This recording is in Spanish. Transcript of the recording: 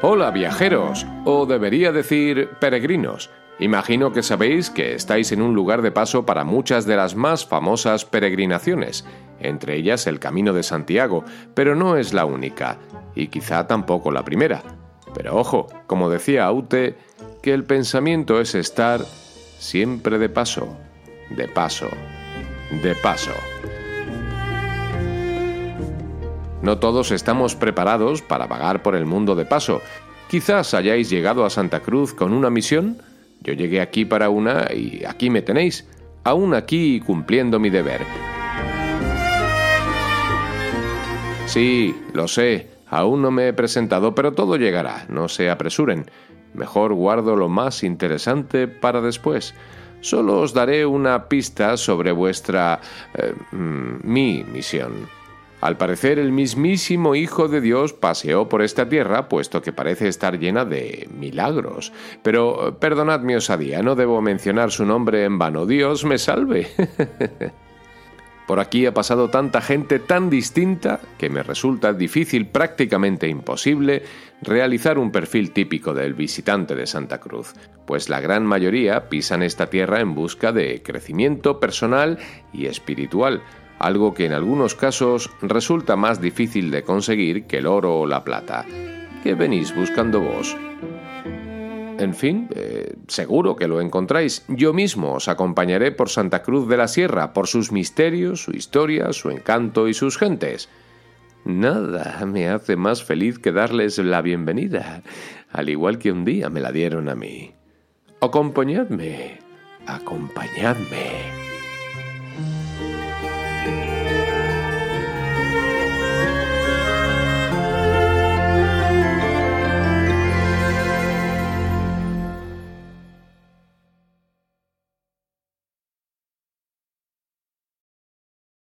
Hola viajeros, o debería decir peregrinos. Imagino que sabéis que estáis en un lugar de paso para muchas de las más famosas peregrinaciones, entre ellas el Camino de Santiago, pero no es la única, y quizá tampoco la primera. Pero ojo, como decía Aute, que el pensamiento es estar siempre de paso, de paso, de paso. No todos estamos preparados para vagar por el mundo de paso. Quizás hayáis llegado a Santa Cruz con una misión. Yo llegué aquí para una y aquí me tenéis, aún aquí cumpliendo mi deber. Sí, lo sé, aún no me he presentado, pero todo llegará, no se apresuren. Mejor guardo lo más interesante para después. Solo os daré una pista sobre vuestra... Eh, mm, mi misión. Al parecer el mismísimo Hijo de Dios paseó por esta tierra, puesto que parece estar llena de milagros. Pero perdonad mi osadía, no debo mencionar su nombre en vano. Dios me salve. Por aquí ha pasado tanta gente tan distinta que me resulta difícil, prácticamente imposible, realizar un perfil típico del visitante de Santa Cruz, pues la gran mayoría pisan esta tierra en busca de crecimiento personal y espiritual, algo que en algunos casos resulta más difícil de conseguir que el oro o la plata. ¿Qué venís buscando vos? En fin, eh, seguro que lo encontráis. Yo mismo os acompañaré por Santa Cruz de la Sierra, por sus misterios, su historia, su encanto y sus gentes. Nada me hace más feliz que darles la bienvenida, al igual que un día me la dieron a mí. Acompañadme, acompañadme.